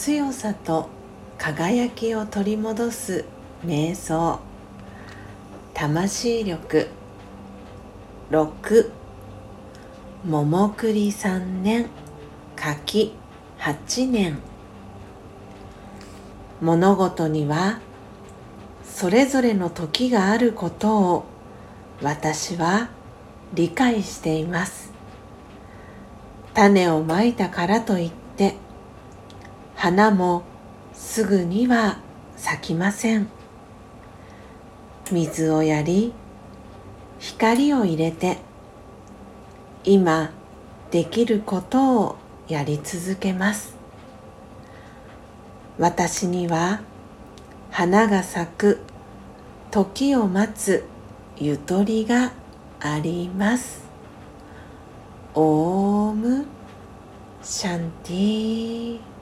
強さと輝きを取り戻す瞑想。魂力6桃栗3年。柿8年。物事にはそれぞれの時があることを私は理解しています。種をまいたからといって花もすぐには咲きません。水をやり光を入れて今できることをやり続けます。私には花が咲く時を待つゆとりがあります。オームシャンティー。